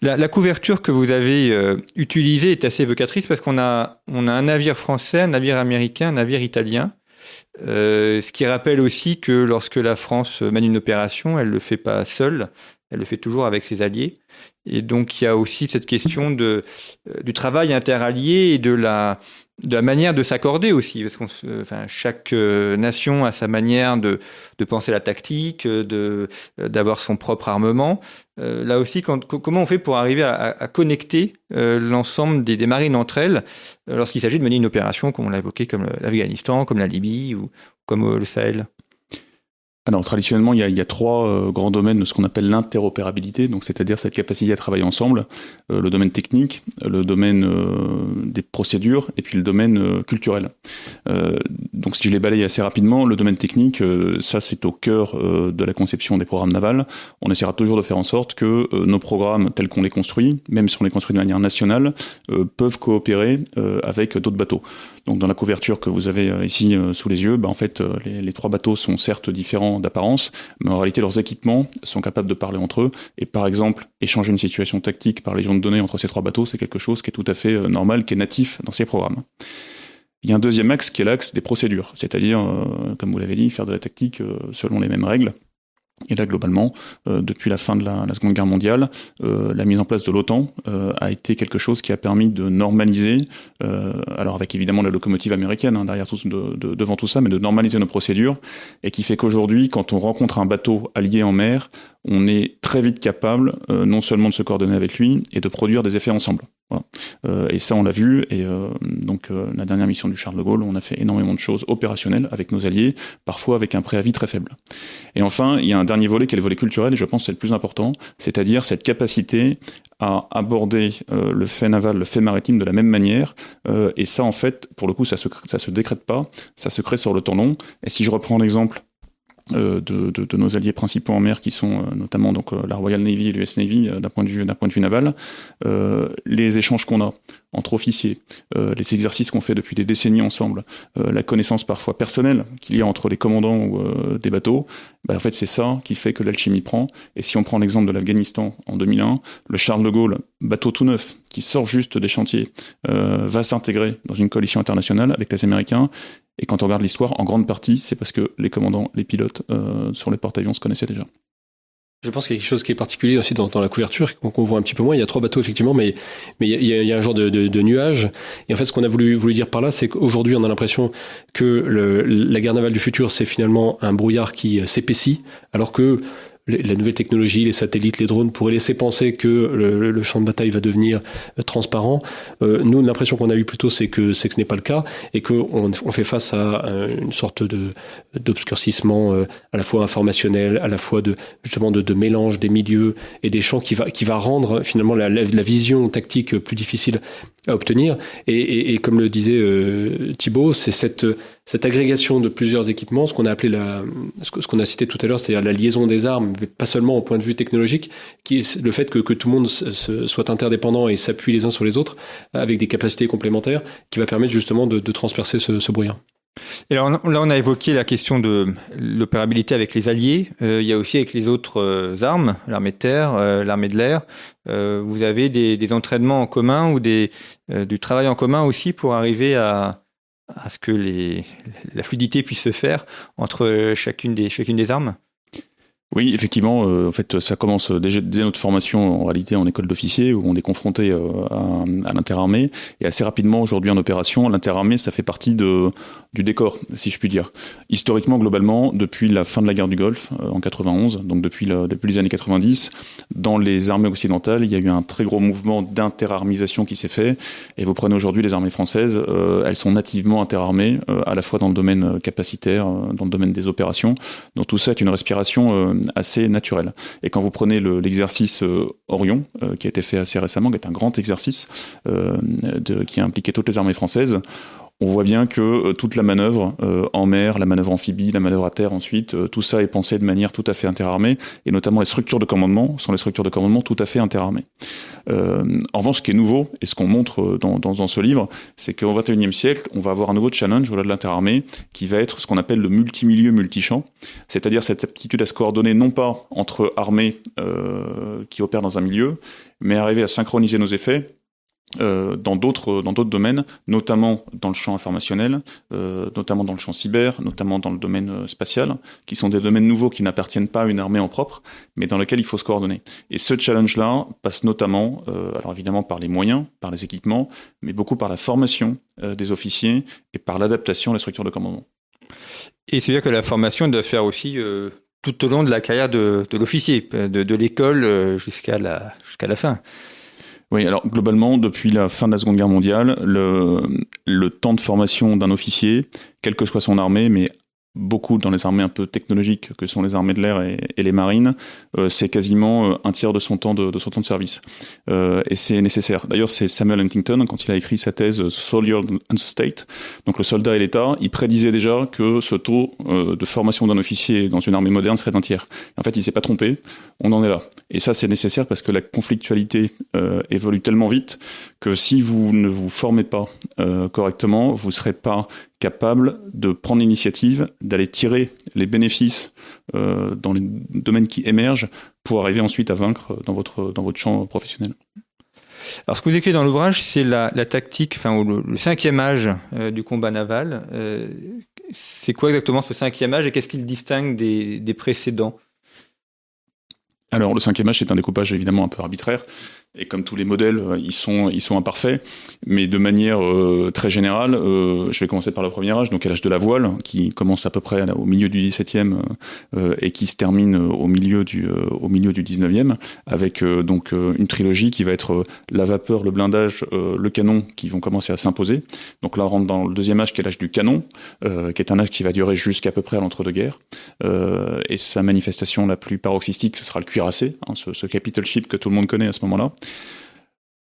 La, couverture que vous avez euh, utilisée est assez évocatrice parce qu'on a, on a un navire français, un navire américain, un navire italien. Euh, ce qui rappelle aussi que lorsque la France mène une opération, elle ne le fait pas seule, elle le fait toujours avec ses alliés. Et donc il y a aussi cette question de, euh, du travail interallié et de la, de la manière de s'accorder aussi, parce qu'on, enfin, chaque euh, nation a sa manière de, de penser la tactique, de d'avoir son propre armement. Euh, là aussi, comment on fait pour arriver à, connecter euh, l'ensemble des, des, marines entre elles lorsqu'il s'agit de mener une opération, comme on l'a évoqué, comme l'Afghanistan, comme la Libye ou comme le Sahel? Alors traditionnellement, il y a, il y a trois euh, grands domaines de ce qu'on appelle l'interopérabilité, donc c'est-à-dire cette capacité à travailler ensemble, euh, le domaine technique, le domaine euh, des procédures et puis le domaine culturel. donc si je les balaye assez rapidement, le domaine technique, ça c'est au cœur de la conception des programmes navals. On essaiera toujours de faire en sorte que nos programmes tels qu'on les construit, même si on les construit de manière nationale, peuvent coopérer avec d'autres bateaux. Donc dans la couverture que vous avez euh, ici euh, sous les yeux, bah, en fait euh, les, les, trois bateaux sont certes différents d'apparence, mais en réalité leurs équipements sont capables de parler entre eux. Et par exemple, échanger une situation tactique par légion de données entre ces trois bateaux, c'est quelque chose qui est tout à fait normal, qui est natif dans ces programmes. Il y a un deuxième axe qui est l'axe des procédures, c'est-à-dire, comme vous l'avez dit, faire de la tactique selon les mêmes règles. Et là, globalement, euh, depuis la fin de la, Seconde Guerre mondiale, euh, la mise en place de l'OTAN euh, a été quelque chose qui a permis de normaliser, alors avec évidemment la locomotive américaine hein, derrière tout, de, de, devant tout ça, mais de normaliser nos procédures, et qui fait qu'aujourd'hui, quand on rencontre un bateau allié en mer, on est très vite capable euh, non seulement de se coordonner avec lui et de produire des effets ensemble. Voilà. Euh, et ça, on l'a vu. Et euh, donc, la dernière mission du Charles de Gaulle, on a fait énormément de choses opérationnelles avec nos alliés, parfois avec un préavis très faible. Et enfin, il y a un dernier volet qui est le volet culturel, et je pense que c'est le plus important, c'est-à-dire cette capacité à aborder le fait naval, le fait maritime de la même manière. et ça, en fait, pour le coup, ça se, ça se décrète pas, ça se crée sur le temps long. Et si je reprends l'exemple euh, de, de, de, nos alliés principaux en mer, qui sont euh, notamment donc euh, la Royal Navy et l'US Navy d'un point de vue point de vue naval, les échanges qu'on a entre officiers, les exercices qu'on fait depuis des décennies ensemble, la connaissance parfois personnelle qu'il y a entre les commandants ou, des bateaux, bah, en fait c'est ça qui fait que l'alchimie prend. Et si on prend l'exemple de l'Afghanistan en 2001, le Charles de Gaulle, bateau tout neuf, qui sort juste des chantiers, va s'intégrer dans une coalition internationale avec les Américains et quand on regarde l'histoire, en grande partie, c'est parce que les commandants, les pilotes euh, sur les porte-avions se connaissaient déjà. Je pense qu'il y a quelque chose qui est particulier aussi dans, la couverture, qu'on voit un petit peu moins. Il y a trois bateaux effectivement, mais il y a, un genre de, nuage. Et en fait, ce qu'on a voulu, dire par là, c'est qu'aujourd'hui, on a l'impression que la guerre navale du futur, c'est finalement un brouillard qui s'épaissit, alors que la nouvelle technologie, les satellites, les drones pourraient laisser penser que le, champ de bataille va devenir euh, transparent. Euh, nous, l'impression qu'on a eu plutôt, c'est que c'est que ce n'est pas le cas et qu'on on fait face à une sorte de d'obscurcissement euh, à la fois informationnel, à la fois de justement de, de, mélange des milieux et des champs qui va qui va rendre finalement la, la, la vision tactique plus difficile à obtenir. Et, et, et comme le disait euh, Thibault, c'est cette cette agrégation de plusieurs équipements, ce qu'on a appelé ce qu'on a cité tout à l'heure, c'est-à-dire la liaison des armes, mais pas seulement au point de vue technologique, qui est le fait que, tout le monde soit interdépendant et s'appuie les uns sur les autres avec des capacités complémentaires, qui va permettre justement de, transpercer ce, ce brouillard. alors là, on a évoqué la question de l'opérabilité avec les alliés. Euh, il y a aussi avec les autres euh, armes, l'armée de terre, euh, l'armée de l'air. vous avez des, entraînements en commun ou du travail en commun aussi pour arriver à, à ce que la fluidité puisse se faire entre chacune des, armes? Oui, effectivement, euh, en fait, ça commence dès, dès, notre formation en réalité en école d'officier où on est confronté euh, à l'interarmée. Et assez rapidement aujourd'hui en opération, l'interarmée ça fait partie de du décor, si je puis dire. Historiquement, globalement, depuis la fin de la guerre du Golfe euh, en 91, donc depuis, depuis les années 90, dans les armées occidentales, il y a eu un très gros mouvement d'interarmisation qui s'est fait. Et vous prenez aujourd'hui les armées françaises, elles sont nativement interarmées, à la fois dans le domaine capacitaire, dans le domaine des opérations. Donc tout ça est une respiration assez naturel. Et quand vous prenez l'exercice euh, Orion, euh, qui a été fait assez récemment, qui est un grand exercice euh, de, qui a impliqué toutes les armées françaises, on voit bien que toute la manœuvre en mer, la manœuvre amphibie, la manœuvre à terre ensuite, tout ça est pensé de manière tout à fait interarmée, et notamment les structures de commandement sont les structures de commandement tout à fait interarmées. Euh, en revanche, ce qui est nouveau, et ce qu'on montre dans, ce livre, c'est qu'au XXIe siècle, on va avoir un nouveau challenge au-delà de l'interarmée, qui va être ce qu'on appelle le multimilieu multichamp, c'est-à-dire cette aptitude à se coordonner non pas entre armées euh, qui opèrent dans un milieu, mais arriver à synchroniser nos effets euh, dans d'autres dans d'autres domaines, notamment dans le champ informationnel, euh, notamment dans le champ cyber, notamment dans le domaine euh, spatial, qui sont des domaines nouveaux qui n'appartiennent pas à une armée en propre, mais dans lesquels il faut se coordonner. Et ce challenge-là passe notamment, alors évidemment par les moyens, par les équipements, mais beaucoup par la formation des officiers et par l'adaptation à la structure de commandement. Et c'est dire que la formation doit se faire aussi tout au long de la carrière de, de l'officier, de, de l'école jusqu'à la jusqu'à la fin. Oui, alors globalement, depuis la fin de la Seconde Guerre mondiale, le, temps de formation d'un officier, quelle que soit son armée, mais beaucoup dans les armées un peu technologiques que sont les armées de l'air et, les marines, euh, c'est quasiment euh, un tiers de son temps de, son temps de service. Euh, et c'est nécessaire. D'ailleurs, c'est Samuel Huntington quand il a écrit sa thèse Soldier and State, donc le soldat et l'État, il prédisait déjà que ce taux de formation d'un officier dans une armée moderne serait d'un tiers. En fait, il s'est pas trompé. On en est là. Et ça, c'est nécessaire parce que la conflictualité évolue tellement vite que si vous ne vous formez pas correctement, vous serez pas capable de prendre l'initiative, d'aller tirer les bénéfices euh, dans les domaines qui émergent pour arriver ensuite à vaincre dans votre, dans votre champ professionnel. Alors, ce que vous écrivez dans l'ouvrage, c'est la, tactique, enfin, le, cinquième âge euh, du combat naval. Euh, c'est quoi exactement ce cinquième âge et qu'est-ce qu'il distingue des, des précédents? Alors, le cinquième âge, c'est un découpage évidemment un peu arbitraire. Et comme tous les modèles, euh, ils sont, ils sont imparfaits, mais de manière euh, très générale, euh, je vais commencer par le premier âge, donc l'âge de la voile, qui commence à peu près au milieu du 17e et qui se termine au milieu du, au milieu du 19e, avec donc une trilogie qui va être la vapeur, le blindage, le canon, qui vont commencer à s'imposer. Donc là, on rentre dans le deuxième âge, qui est l'âge du canon, qui est un âge qui va durer jusqu'à peu près à l'entre-deux-guerres. et sa manifestation la plus paroxystique, ce sera le cuirassé, hein, ce, ce capital ship que tout le monde connaît à ce moment-là.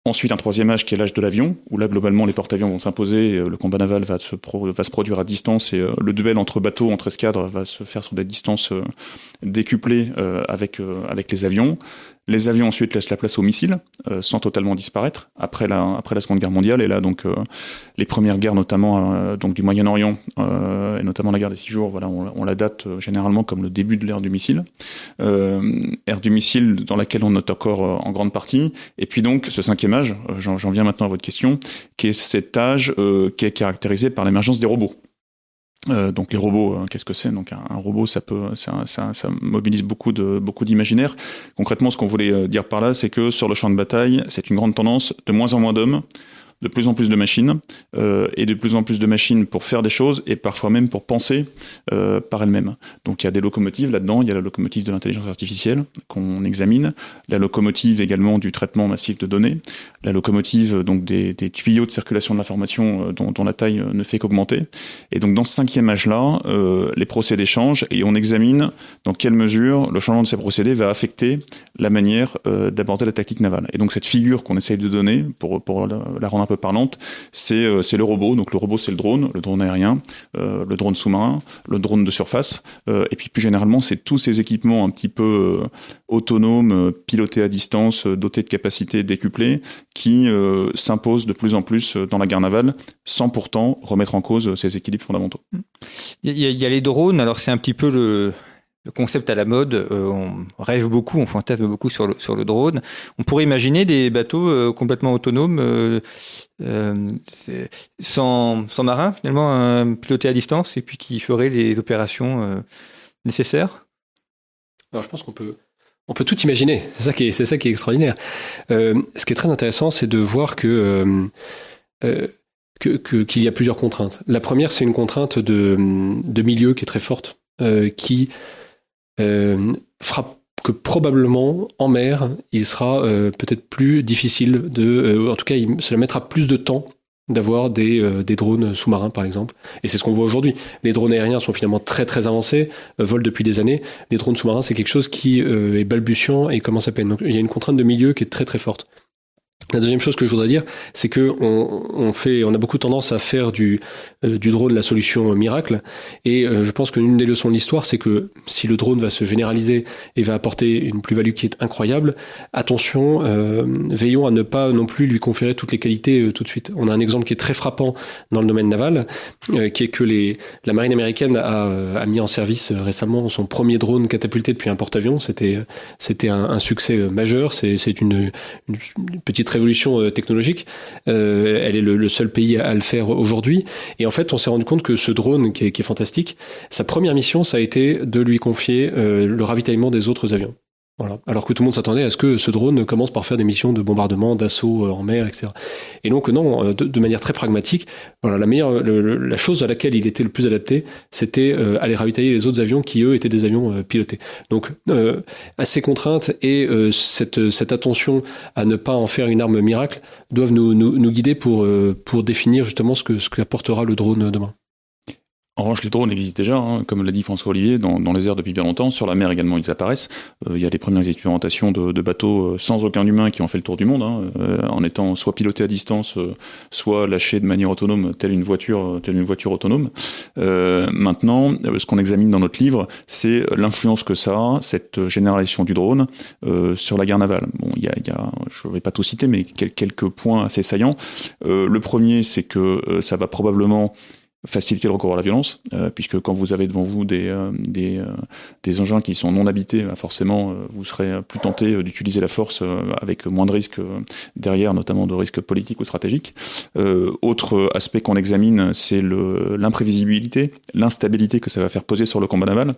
Ensuite, un troisième âge qui est l'âge de l'avion, où là, globalement, les porte-avions vont s'imposer, euh, le combat naval va se, produire à distance et euh, le duel entre bateaux, entre escadres, va se faire sur des distances euh, décuplées avec les avions. Les avions ensuite laissent la place aux missiles, euh, sans totalement disparaître après la après la Seconde Guerre mondiale. Et là donc euh, les premières guerres, notamment euh, donc du Moyen-Orient et notamment la guerre des Six Jours, voilà, on, la date généralement comme le début de l'ère du missile, ère du missile dans laquelle on note encore en grande partie. Et puis donc ce cinquième âge, j'en viens maintenant à votre question, qui est cet âge qui est caractérisé par l'émergence des robots. Euh, donc les robots, hein, qu'est-ce que c'est? Donc un, robot, ça peut, ça, mobilise beaucoup de beaucoup d'imaginaire. Concrètement, ce qu'on voulait euh, dire par là, c'est que sur le champ de bataille, c'est une grande tendance de moins en moins d'hommes, de plus en plus de machines euh, et de plus en plus de machines pour faire des choses et parfois même pour penser par elles-mêmes. Donc il y a des locomotives là-dedans, il y a la locomotive de l'intelligence artificielle qu'on examine, la locomotive également du traitement massif de données, la locomotive donc des, tuyaux de circulation de l'information euh, dont, la taille ne fait qu'augmenter. Et donc dans ce cinquième âge-là, euh, les procédés changent et on examine dans quelle mesure le changement de ces procédés va affecter la manière euh, d'aborder la tactique navale. Et donc cette figure qu'on essaye de donner pour, pour la rendre un peu parlante, c'est le robot. Donc le robot, c'est le drone, le drone aérien, le drone sous-marin, le drone de surface. et puis plus généralement, c'est tous ces équipements un petit peu autonomes, pilotés à distance, dotés de capacités décuplées, qui s'imposent de plus en plus dans la guerre navale, sans pourtant remettre en cause ces équilibres fondamentaux. Il y, a les drones, alors c'est un petit peu le, concept à la mode. Euh, on rêve beaucoup, on fantasme beaucoup sur le, sur le drone. On pourrait imaginer des bateaux euh, complètement autonomes, euh, sans, sans marin finalement, pilotés à distance et puis qui feraient les opérations nécessaires. Alors je pense qu'on peut on peut tout imaginer. C'est ça qui est, extraordinaire. ce qui est très intéressant, c'est de voir que qu'il y a plusieurs contraintes. La première, c'est une contrainte de, de, milieu qui est très forte, euh, qui euh, fera que probablement en mer, il sera euh, peut-être plus difficile de, euh, en tout cas, il, cela mettra plus de temps d'avoir des, euh, des drones sous-marins par exemple. Et c'est ce qu'on voit aujourd'hui. Les drones aériens sont finalement très très avancés, volent depuis des années. Les drones sous-marins, c'est quelque chose qui est balbutiant et commence à peine. Donc il y a une contrainte de milieu qui est très très forte. La deuxième chose que je voudrais dire, c'est que on, on, fait, on a beaucoup tendance à faire du, euh, du drone la solution miracle. Et euh, je pense qu'une des leçons de l'histoire, c'est que si le drone va se généraliser et va apporter une plus-value qui est incroyable, attention, euh, veillons à ne pas non plus lui conférer toutes les qualités tout de suite. On a un exemple qui est très frappant dans le domaine naval, qui est que les, la marine américaine a, a mis en service récemment son premier drone catapulté depuis un porte-avions. C'était, c'était un, succès majeur. C'est, c'est une, une petite révolution euh, technologique. Euh, elle est le, seul pays à, le faire aujourd'hui. Et en fait, on s'est rendu compte que ce drone, qui est, fantastique, sa première mission, ça a été de lui confier euh, le ravitaillement des autres avions. Voilà. Alors que tout le monde s'attendait à ce que ce drone commence par faire des missions de bombardement, d'assaut euh, en mer, etc. Et donc non, euh, de, manière très pragmatique, voilà, la meilleure, la chose à laquelle il était le plus adapté, c'était euh, aller ravitailler les autres avions qui eux étaient des avions pilotés. Donc ces contraintes et cette, attention à ne pas en faire une arme miracle doivent nous guider pour, pour définir justement ce que ce qu'apportera le drone demain. En revanche, les drones existent déjà, hein, comme l'a dit François Olivier, dans, dans, les airs depuis bien longtemps. Sur la mer également, ils apparaissent. Euh, il y a les premières expérimentations de, de, bateaux euh, sans aucun humain qui ont fait le tour du monde, hein, euh, en étant soit pilotés à distance, soit lâchés de manière autonome, telle une voiture, telle une voiture autonome. maintenant, ce qu'on examine dans notre livre, c'est l'influence que ça a, cette généralisation du drone, sur la guerre navale. Bon, il y a, y a je ne vais pas tout citer, mais quelques points assez saillants. le premier, c'est que ça va probablement faciliter le recours à la violence, euh, puisque quand vous avez devant vous des, euh, euh, engins qui sont non habités, bah, forcément, vous serez plus tenté d'utiliser la force avec moins de risques derrière, notamment de risques politiques ou stratégiques. autre aspect qu'on examine, c'est l'imprévisibilité, l'instabilité que ça va faire poser sur le combat naval.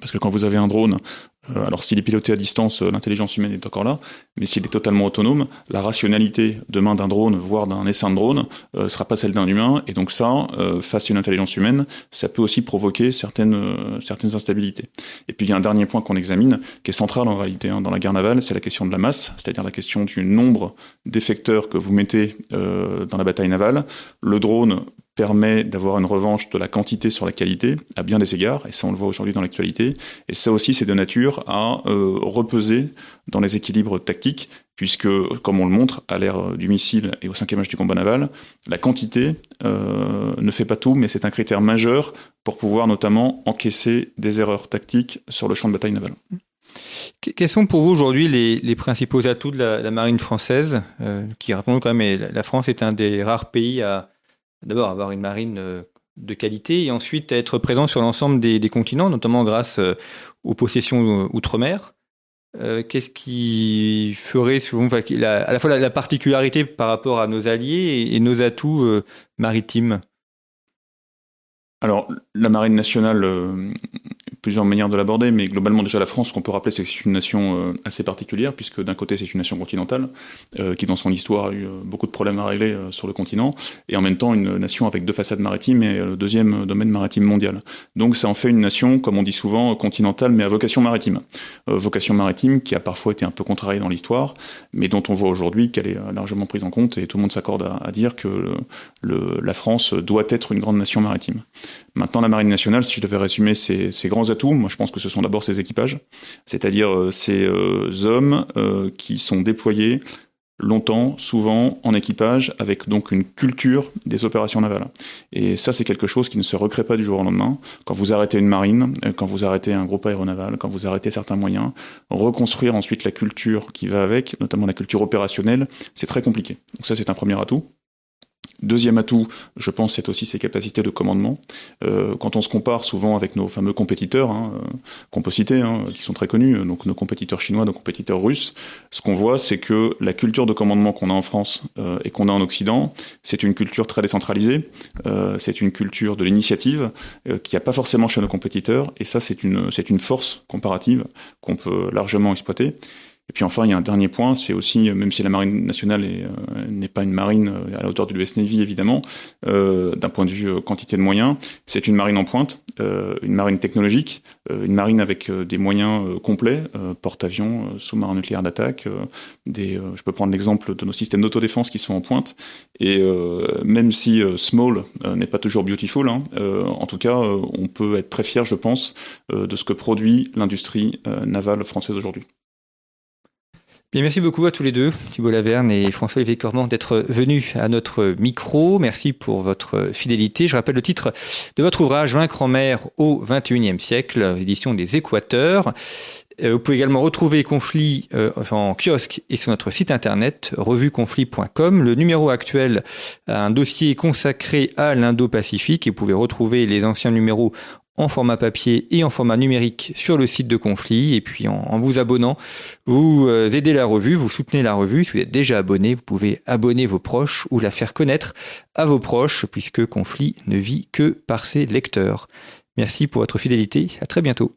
Parce que quand vous avez un drone, euh, alors s'il est piloté à distance, euh, l'intelligence humaine est encore là, mais s'il est totalement autonome, la rationalité demain d'un drone, voire d'un essaim de drone, ne euh, sera pas celle d'un humain, et donc ça, face à une intelligence humaine, ça peut aussi provoquer certaines, certaines instabilités. Et puis il y a un dernier point qu'on examine, qui est central en réalité hein, dans la guerre navale, c'est la question de la masse, c'est-à-dire la question du nombre d'effecteurs que vous mettez dans la bataille navale. Le drone permet d'avoir une revanche de la quantité sur la qualité à bien des égards, et ça on le voit aujourd'hui dans l'actualité, et ça aussi c'est de nature à euh, repeser dans les équilibres tactiques, puisque comme on le montre à l'ère du missile et au cinquième âge du combat naval, la quantité euh, ne fait pas tout, mais c'est un critère majeur pour pouvoir notamment encaisser des erreurs tactiques sur le champ de bataille naval. Quels sont pour vous aujourd'hui les, principaux atouts de la, marine française, euh, qui rappelons quand même, la France est un des rares pays à d'abord avoir une marine euh, de qualité et ensuite être présent sur l'ensemble des, continents, notamment grâce euh, aux possessions euh, outre-mer. Qu'est-ce qui ferait, à la fois la, particularité par rapport à nos alliés et, nos atouts maritimes? Alors, la marine nationale, plusieurs manières de l'aborder, mais globalement déjà la France, ce qu'on peut rappeler, c'est que c'est une nation euh, assez particulière, puisque d'un côté c'est une nation continentale, euh, qui dans son histoire a eu euh, beaucoup de problèmes à régler sur le continent, et en même temps une nation avec deux façades maritimes et le deuxième domaine maritime mondial. Donc ça en fait une nation, comme on dit souvent, continentale, mais à vocation maritime. vocation maritime qui a parfois été un peu contrariée dans l'histoire, mais dont on voit aujourd'hui qu'elle est largement prise en compte, et tout le monde s'accorde à, dire que le, la France doit être une grande nation maritime. Maintenant, la marine nationale, si je devais résumer ses, grands atouts, moi je pense que ce sont d'abord ses équipages, c'est-à-dire euh, ces euh, hommes euh, qui sont déployés longtemps, souvent en équipage, avec donc une culture des opérations navales. Et ça, c'est quelque chose qui ne se recrée pas du jour au lendemain. Quand vous arrêtez une marine, quand vous arrêtez un groupe aéronaval, quand vous arrêtez certains moyens, reconstruire ensuite la culture qui va avec, notamment la culture opérationnelle, c'est très compliqué. Donc ça, c'est un premier atout. Deuxième atout, je pense, c'est aussi ses capacités de commandement. Euh, quand on se compare souvent avec nos fameux compétiteurs, hein, euh, qu'on peut citer, hein, qui sont très connus, donc nos compétiteurs chinois, nos compétiteurs russes, ce qu'on voit, c'est que la culture de commandement qu'on a en France euh, et qu'on a en Occident, c'est une culture très décentralisée, c'est une culture de l'initiative qui n'y a pas forcément chez nos compétiteurs, et ça, c'est une, c'est une force comparative qu'on peut largement exploiter. Et puis enfin, il y a un dernier point, c'est aussi, même si la marine nationale euh, n'est pas une marine euh, à la hauteur du US Navy évidemment, euh, d'un point de vue quantité de moyens, c'est une marine en pointe, une marine technologique, une marine avec des moyens complets, porte-avions, sous-marins nucléaires d'attaque. des, je peux prendre l'exemple de nos systèmes d'autodéfense qui sont en pointe. Et même si small n'est pas toujours beautiful, hein, en tout cas, on peut être très fier, je pense, de ce que produit l'industrie navale française aujourd'hui. Bien, merci beaucoup à tous les deux, Thibault Laverne et François-Olivier Cormand, d'être venus à notre micro. Merci pour votre fidélité. Je rappelle le titre de votre ouvrage, Vaincre en mer au XXIe siècle, édition des Équateurs. Euh, vous pouvez également retrouver Conflit euh, en kiosque et sur notre site internet revueconflit.com. Le numéro actuel a un dossier consacré à l'Indo-Pacifique et vous pouvez retrouver les anciens numéros en format papier et en format numérique sur le site de Conflit. Et puis en, vous abonnant, vous euh, aidez la revue, vous soutenez la revue. Si vous êtes déjà abonné, vous pouvez abonner vos proches ou la faire connaître à vos proches, puisque Conflit ne vit que par ses lecteurs. Merci pour votre fidélité. À très bientôt.